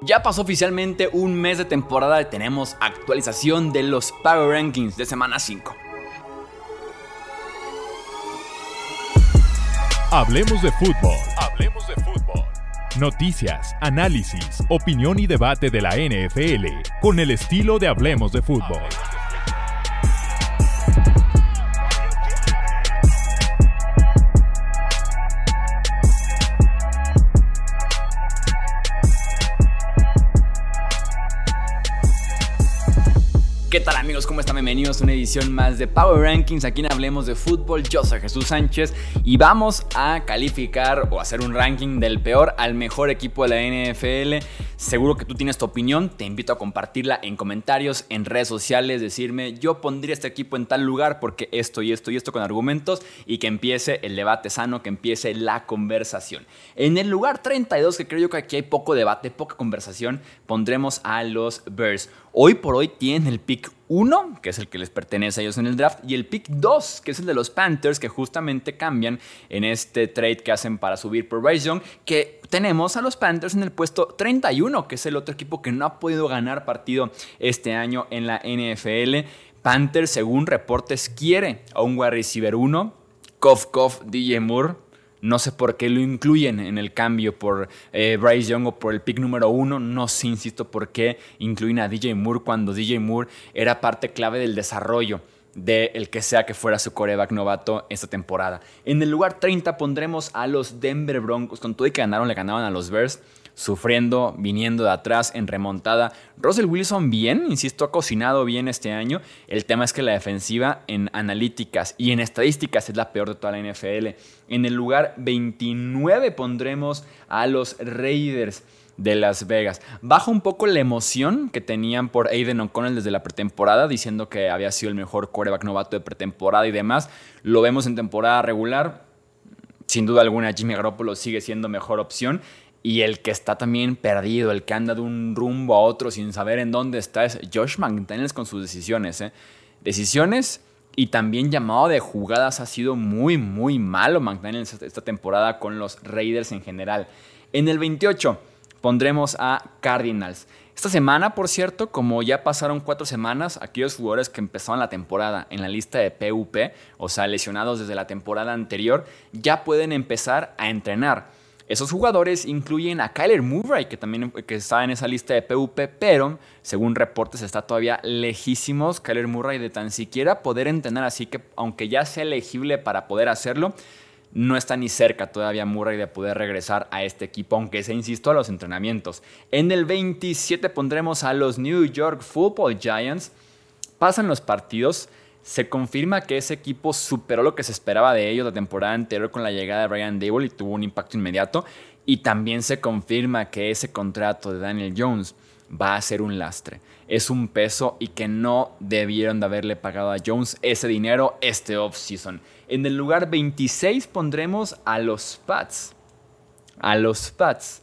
Ya pasó oficialmente un mes de temporada y tenemos actualización de los Power Rankings de semana 5. Hablemos de fútbol. Hablemos de fútbol. Noticias, análisis, opinión y debate de la NFL con el estilo de Hablemos de fútbol. ¿Qué tal amigos? ¿Cómo están? Bienvenidos a una edición más de Power Rankings. Aquí en Hablemos de Fútbol. Yo soy Jesús Sánchez y vamos a calificar o hacer un ranking del peor al mejor equipo de la NFL. Seguro que tú tienes tu opinión. Te invito a compartirla en comentarios, en redes sociales, decirme yo pondría este equipo en tal lugar porque esto y esto y esto con argumentos y que empiece el debate sano, que empiece la conversación. En el lugar 32, que creo yo que aquí hay poco debate, poca conversación, pondremos a los Bears. Hoy por hoy tienen el pick 1, que es el que les pertenece a ellos en el draft, y el pick 2, que es el de los Panthers, que justamente cambian en este trade que hacen para subir por que tenemos a los Panthers en el puesto 31, que es el otro equipo que no ha podido ganar partido este año en la NFL. Panthers, según reportes, quiere a un wide receiver 1, Kof Kof DJ Moore, no sé por qué lo incluyen en el cambio por eh, Bryce Young o por el pick número uno. No sé, insisto, por qué incluyen a DJ Moore cuando DJ Moore era parte clave del desarrollo de el que sea que fuera su coreback novato esta temporada. En el lugar 30 pondremos a los Denver Broncos. Con todo y que ganaron, le ganaban a los Bears sufriendo, viniendo de atrás en remontada. Russell Wilson bien, insisto, ha cocinado bien este año. El tema es que la defensiva en analíticas y en estadísticas es la peor de toda la NFL. En el lugar 29 pondremos a los Raiders de Las Vegas. Baja un poco la emoción que tenían por Aiden O'Connell desde la pretemporada, diciendo que había sido el mejor quarterback novato de pretemporada y demás. Lo vemos en temporada regular. Sin duda alguna, Jimmy Garoppolo sigue siendo mejor opción. Y el que está también perdido, el que anda de un rumbo a otro sin saber en dónde está, es Josh McDaniels con sus decisiones. ¿eh? Decisiones y también llamado de jugadas ha sido muy, muy malo McDaniels esta temporada con los Raiders en general. En el 28 pondremos a Cardinals. Esta semana, por cierto, como ya pasaron cuatro semanas, aquellos jugadores que empezaron la temporada en la lista de PUP, o sea, lesionados desde la temporada anterior, ya pueden empezar a entrenar. Esos jugadores incluyen a Kyler Murray, que también que está en esa lista de PUP, pero según reportes está todavía lejísimos Kyler Murray de tan siquiera poder entrenar, así que aunque ya sea elegible para poder hacerlo, no está ni cerca todavía Murray de poder regresar a este equipo, aunque se insisto a los entrenamientos. En el 27 pondremos a los New York Football Giants. Pasan los partidos, se confirma que ese equipo superó lo que se esperaba de ellos la temporada anterior con la llegada de Brian Dable y tuvo un impacto inmediato. Y también se confirma que ese contrato de Daniel Jones va a ser un lastre. Es un peso y que no debieron de haberle pagado a Jones ese dinero este offseason. En el lugar 26 pondremos a los Pats. A los Pats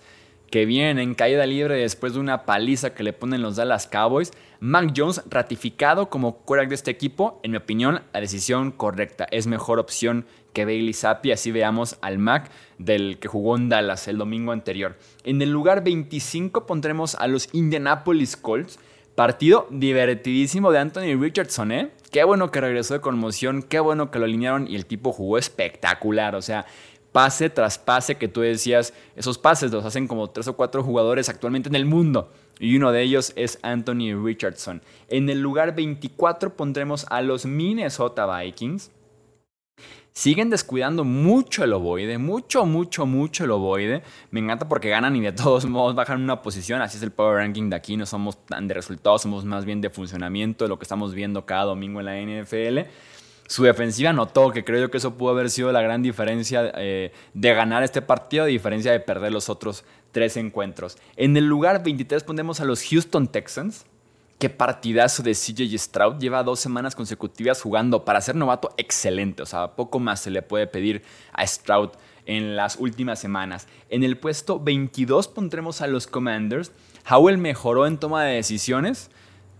que vienen en caída libre después de una paliza que le ponen los Dallas Cowboys. Mac Jones ratificado como quarterback de este equipo, en mi opinión, la decisión correcta. Es mejor opción que Bailey Zappi, así veamos al Mac del que jugó en Dallas el domingo anterior. En el lugar 25 pondremos a los Indianapolis Colts. Partido divertidísimo de Anthony Richardson, ¿eh? Qué bueno que regresó de conmoción, qué bueno que lo alinearon y el tipo jugó espectacular. O sea, pase tras pase que tú decías, esos pases los hacen como tres o cuatro jugadores actualmente en el mundo. Y uno de ellos es Anthony Richardson. En el lugar 24 pondremos a los Minnesota Vikings. Siguen descuidando mucho el ovoide, mucho, mucho, mucho el ovoide. Me encanta porque ganan y de todos modos bajan una posición. Así es el power ranking de aquí. No somos tan de resultados, somos más bien de funcionamiento de lo que estamos viendo cada domingo en la NFL su defensiva notó, que creo yo que eso pudo haber sido la gran diferencia eh, de ganar este partido, a diferencia de perder los otros tres encuentros. En el lugar 23 ponemos a los Houston Texans. Qué partidazo de CJ Stroud. Lleva dos semanas consecutivas jugando para ser novato excelente. O sea, poco más se le puede pedir a Stroud en las últimas semanas. En el puesto 22 pondremos a los Commanders. Howell mejoró en toma de decisiones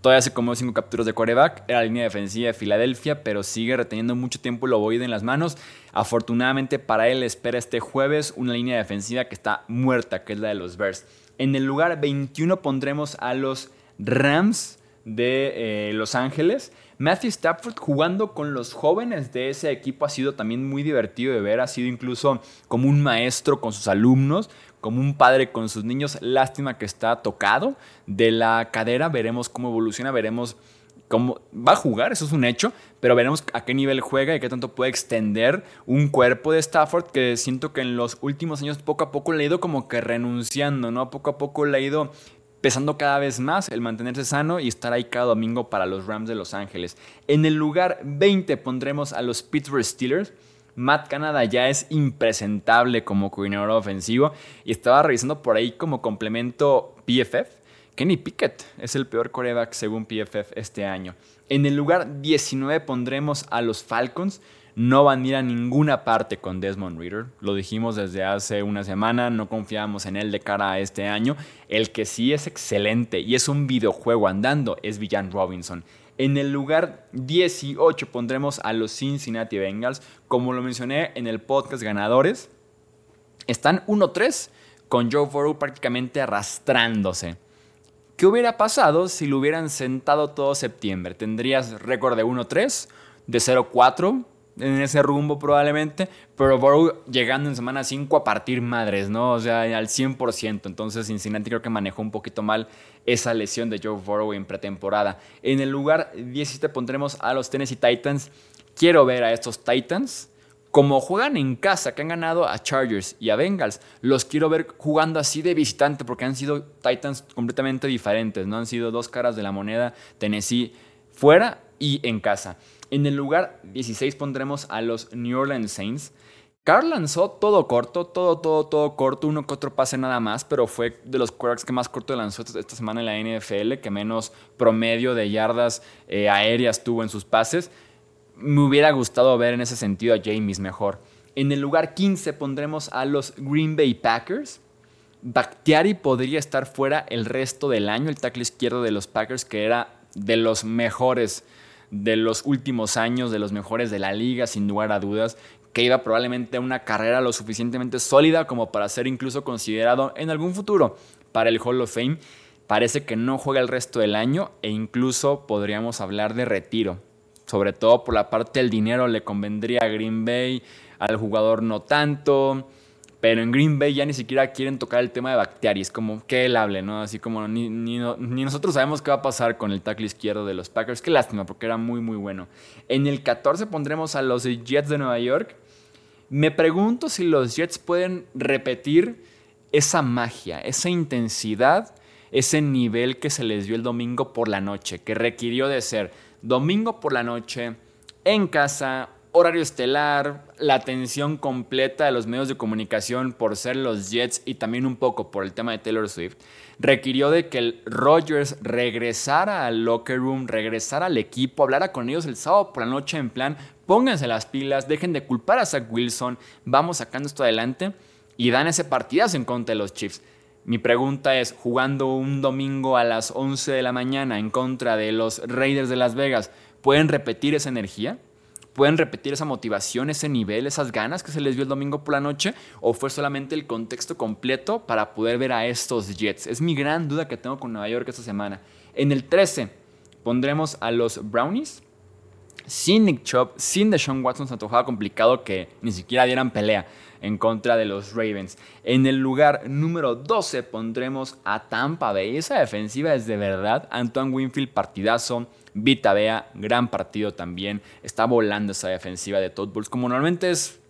Todavía se comió cinco capturas de coreback. Era la línea defensiva de Filadelfia, pero sigue reteniendo mucho tiempo el ovoide en las manos. Afortunadamente para él espera este jueves una línea defensiva que está muerta, que es la de los Bears. En el lugar 21 pondremos a los Rams de eh, Los Ángeles. Matthew Stafford jugando con los jóvenes de ese equipo ha sido también muy divertido de ver. Ha sido incluso como un maestro con sus alumnos, como un padre con sus niños. Lástima que está tocado de la cadera. Veremos cómo evoluciona, veremos cómo va a jugar, eso es un hecho, pero veremos a qué nivel juega y qué tanto puede extender un cuerpo de Stafford que siento que en los últimos años poco a poco le ha ido como que renunciando, ¿no? Poco a poco le ha ido pesando cada vez más el mantenerse sano y estar ahí cada domingo para los Rams de Los Ángeles. En el lugar 20 pondremos a los Pittsburgh Steelers. Matt Canada ya es impresentable como coordinador ofensivo y estaba revisando por ahí como complemento PFF. Kenny Pickett es el peor coreback según PFF este año. En el lugar 19 pondremos a los Falcons no van a ir a ninguna parte con Desmond Reader. Lo dijimos desde hace una semana, no confiábamos en él de cara a este año. El que sí es excelente y es un videojuego andando es Villan Robinson. En el lugar 18 pondremos a los Cincinnati Bengals. Como lo mencioné en el podcast ganadores, están 1-3 con Joe Burrow prácticamente arrastrándose. ¿Qué hubiera pasado si lo hubieran sentado todo septiembre? Tendrías récord de 1-3, de 0-4, en ese rumbo probablemente, pero Burrow llegando en semana 5 a partir madres, ¿no? O sea, al 100%. Entonces Cincinnati creo que manejó un poquito mal esa lesión de Joe Burrow en pretemporada. En el lugar 17 pondremos a los Tennessee Titans. Quiero ver a estos Titans. Como juegan en casa, que han ganado a Chargers y a Bengals, los quiero ver jugando así de visitante porque han sido Titans completamente diferentes, ¿no? Han sido dos caras de la moneda, Tennessee fuera y en casa. En el lugar 16 pondremos a los New Orleans Saints. Carl lanzó todo corto, todo, todo, todo corto, uno que otro pase nada más, pero fue de los quarterbacks que más corto lanzó esta semana en la NFL, que menos promedio de yardas eh, aéreas tuvo en sus pases. Me hubiera gustado ver en ese sentido a James mejor. En el lugar 15 pondremos a los Green Bay Packers. Bakhtiari podría estar fuera el resto del año, el tackle izquierdo de los Packers, que era de los mejores de los últimos años, de los mejores de la liga, sin lugar a dudas, que iba probablemente a una carrera lo suficientemente sólida como para ser incluso considerado en algún futuro para el Hall of Fame. Parece que no juega el resto del año e incluso podríamos hablar de retiro. Sobre todo por la parte del dinero le convendría a Green Bay, al jugador no tanto. Pero en Green Bay ya ni siquiera quieren tocar el tema de Bactiari. Es como que él hable, ¿no? Así como ni, ni, nosotros sabemos qué va a pasar con el tackle izquierdo de los Packers. Qué lástima, porque era muy, muy bueno. En el 14 pondremos a los Jets de Nueva York. Me pregunto si los Jets pueden repetir esa magia, esa intensidad, ese nivel que se les dio el domingo por la noche, que requirió de ser domingo por la noche, en casa, horario estelar, la atención completa de los medios de comunicación por ser los Jets y también un poco por el tema de Taylor Swift, requirió de que el Rodgers regresara al locker room, regresara al equipo, hablara con ellos el sábado por la noche en plan, pónganse las pilas, dejen de culpar a Zach Wilson, vamos sacando esto adelante y dan ese partidazo en contra de los Chiefs. Mi pregunta es, jugando un domingo a las 11 de la mañana en contra de los Raiders de Las Vegas, ¿pueden repetir esa energía? Pueden repetir esa motivación, ese nivel, esas ganas que se les vio el domingo por la noche, o fue solamente el contexto completo para poder ver a estos Jets. Es mi gran duda que tengo con Nueva York esta semana. En el 13 pondremos a los Brownies. Sin Nick Chubb, sin Deshaun Watson, se antojaba complicado que ni siquiera dieran pelea en contra de los Ravens. En el lugar número 12 pondremos a Tampa Bay. Esa defensiva es de verdad. Antoine Winfield, partidazo. Vita Bea, gran partido también. Está volando esa defensiva de Todd Bulls, como normalmente es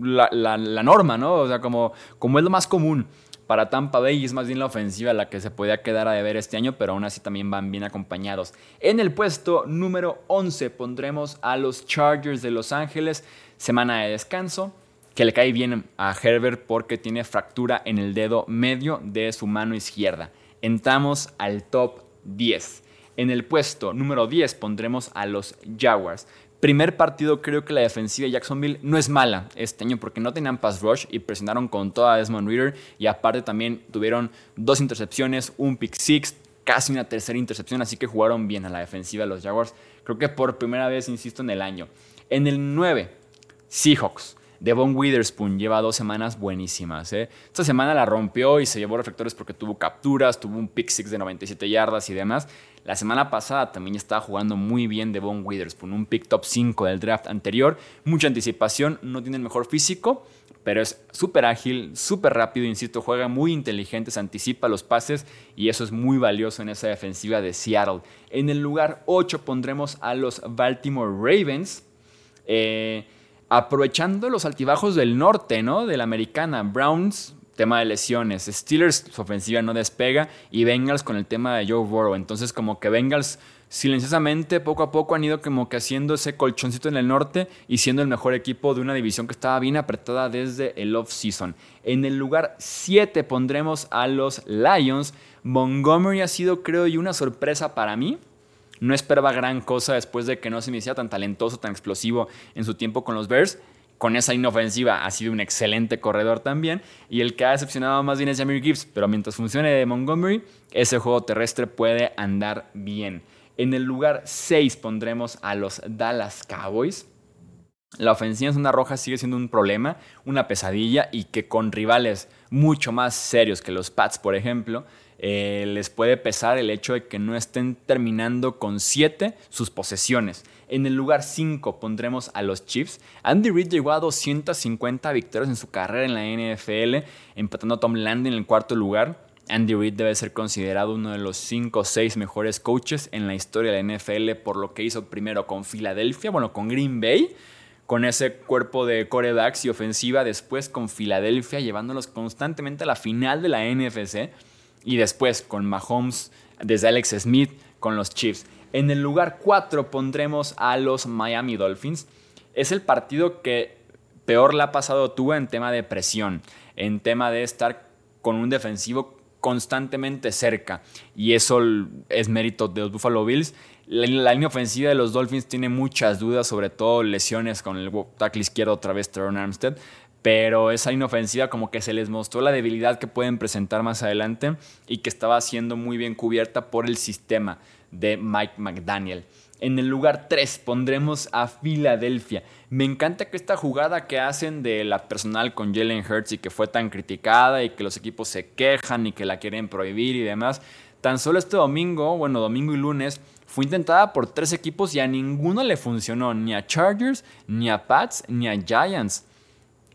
la, norma, ¿no? O sea, como, como es lo más común para Tampa Bay y es más bien la ofensiva la que se podía quedar a deber este año, pero aún así también van bien acompañados. En el puesto número 11 pondremos a los Chargers de Los Ángeles, semana de descanso, que le cae bien a Herbert porque tiene fractura en el dedo medio de su mano izquierda. Entramos al top 10. En el puesto número 10 pondremos a los Jaguars. Primer partido creo que la defensiva de Jacksonville no es mala este año porque no tenían pass rush y presionaron con toda Desmond Reader y aparte también tuvieron dos intercepciones, un pick six, casi una tercera intercepción, así que jugaron bien a la defensiva de los Jaguars. Creo que por primera vez, insisto, en el año. En el 9, Seahawks. Devon Witherspoon lleva dos semanas buenísimas. ¿eh? Esta semana la rompió y se llevó reflectores porque tuvo capturas, tuvo un pick six de 97 yardas y demás. La semana pasada también estaba jugando muy bien Devon Witherspoon, un pick top 5 del draft anterior. Mucha anticipación, no tiene el mejor físico, pero es súper ágil, súper rápido, insisto, juega muy inteligente, se anticipa los pases y eso es muy valioso en esa defensiva de Seattle. En el lugar 8 pondremos a los Baltimore Ravens. Eh, aprovechando los altibajos del norte, ¿no? De la americana. Browns, tema de lesiones. Steelers, su ofensiva no despega. Y Bengals con el tema de Joe Burrow. Entonces, como que Bengals silenciosamente, poco a poco, han ido como que haciendo ese colchoncito en el norte y siendo el mejor equipo de una división que estaba bien apretada desde el off-season. En el lugar 7 pondremos a los Lions. Montgomery ha sido, creo yo, una sorpresa para mí. No esperaba gran cosa después de que no se me hiciera tan talentoso, tan explosivo en su tiempo con los Bears. Con esa inofensiva ha sido un excelente corredor también. Y el que ha decepcionado más bien es Jamir Gibbs. Pero mientras funcione de Montgomery, ese juego terrestre puede andar bien. En el lugar 6 pondremos a los Dallas Cowboys. La ofensiva es una roja sigue siendo un problema, una pesadilla y que con rivales mucho más serios que los Pats, por ejemplo, eh, les puede pesar el hecho de que no estén terminando con 7 sus posesiones. En el lugar 5 pondremos a los Chiefs. Andy Reid llegó a 250 victorias en su carrera en la NFL, empatando a Tom Landry en el cuarto lugar. Andy Reid debe ser considerado uno de los 5 o 6 mejores coaches en la historia de la NFL por lo que hizo primero con Filadelfia, bueno, con Green Bay, con ese cuerpo de corebacks y ofensiva, después con Filadelfia, llevándolos constantemente a la final de la NFC y después con Mahomes desde Alex Smith con los Chiefs. En el lugar 4 pondremos a los Miami Dolphins. Es el partido que peor le ha pasado tú en tema de presión, en tema de estar con un defensivo constantemente cerca. Y eso es mérito de los Buffalo Bills. La, línea ofensiva de los Dolphins tiene muchas dudas, sobre todo lesiones con el tackle izquierdo otra vez, Teron Armstead pero esa inofensiva como que se les mostró la debilidad que pueden presentar más adelante y que estaba siendo muy bien cubierta por el sistema de Mike McDaniel. En el lugar 3 pondremos a Filadelfia. Me encanta que esta jugada que hacen de la personal con Jalen Hurts y que fue tan criticada y que los equipos se quejan y que la quieren prohibir y demás, tan solo este domingo, bueno, domingo y lunes, fue intentada por tres equipos y a ninguno le funcionó, ni a Chargers, ni a Pats, ni a Giants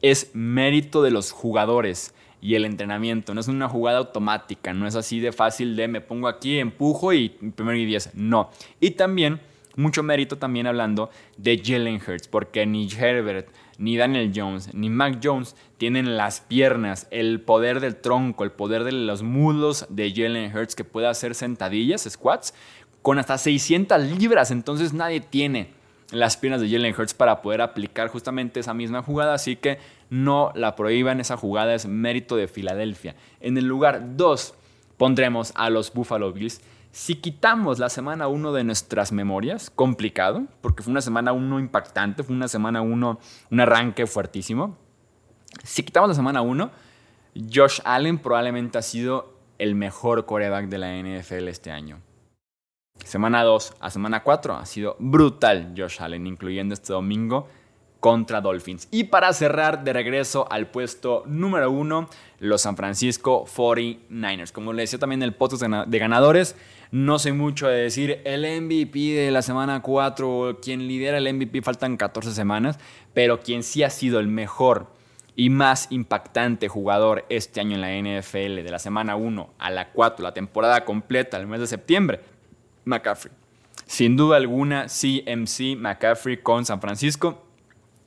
es mérito de los jugadores y el entrenamiento. No es una jugada automática, no es así de fácil de me pongo aquí, empujo y primero y diez. No. Y también, mucho mérito también hablando de Jalen Hurts, porque ni Herbert, ni Daniel Jones, ni Mac Jones tienen las piernas, el poder del tronco, el poder de los muslos de Jalen Hurts que puede hacer sentadillas, squats, con hasta 600 libras. Entonces nadie tiene las piernas de Jalen Hurts para poder aplicar justamente esa misma jugada, así que no la prohíban, esa jugada es mérito de Filadelfia. En el lugar 2 pondremos a los Buffalo Bills. Si quitamos la semana 1 de nuestras memorias, complicado, porque fue una semana 1 impactante, fue una semana 1, un arranque fuertísimo. Si quitamos la semana 1, Josh Allen probablemente ha sido el mejor coreback de la NFL este año. Semana 2 a semana 4 ha sido brutal Josh Allen, incluyendo este domingo contra Dolphins. Y para cerrar de regreso al puesto número 1, los San Francisco 49ers. Como le decía también en el podcast de ganadores, no sé mucho de decir el MVP de la semana 4, quien lidera el MVP, faltan 14 semanas, pero quien sí ha sido el mejor y más impactante jugador este año en la NFL de la semana 1 a la 4, la temporada completa, el mes de septiembre, McCaffrey. Sin duda alguna, CMC McCaffrey con San Francisco.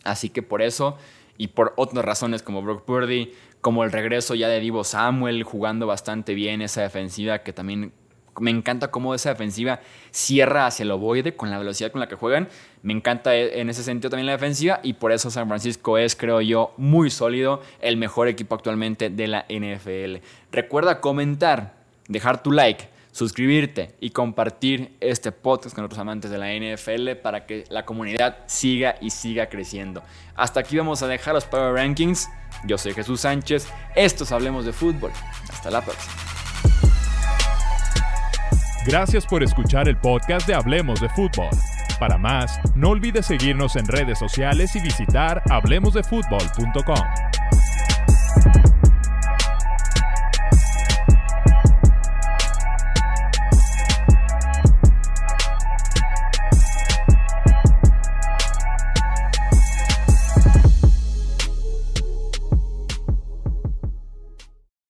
Así que por eso y por otras razones como Brock Purdy, como el regreso ya de Divo Samuel jugando bastante bien esa defensiva que también me encanta cómo esa defensiva cierra hacia el ovoide con la velocidad con la que juegan. Me encanta e, en ese sentido también la defensiva y por eso San Francisco es, creo yo, muy sólido, el mejor equipo actualmente de la NFL. Recuerda comentar, dejar tu like suscribirte y compartir este podcast con otros amantes de la NFL para que la comunidad siga y siga creciendo. Hasta aquí vamos a dejar los Power Rankings. Yo soy Jesús Sánchez. Estos Hablemos de Fútbol. Hasta la próxima. Gracias por escuchar el podcast de Hablemos de Fútbol. Para más, no olvides seguirnos en redes sociales y visitar hablemosdefutbol.com.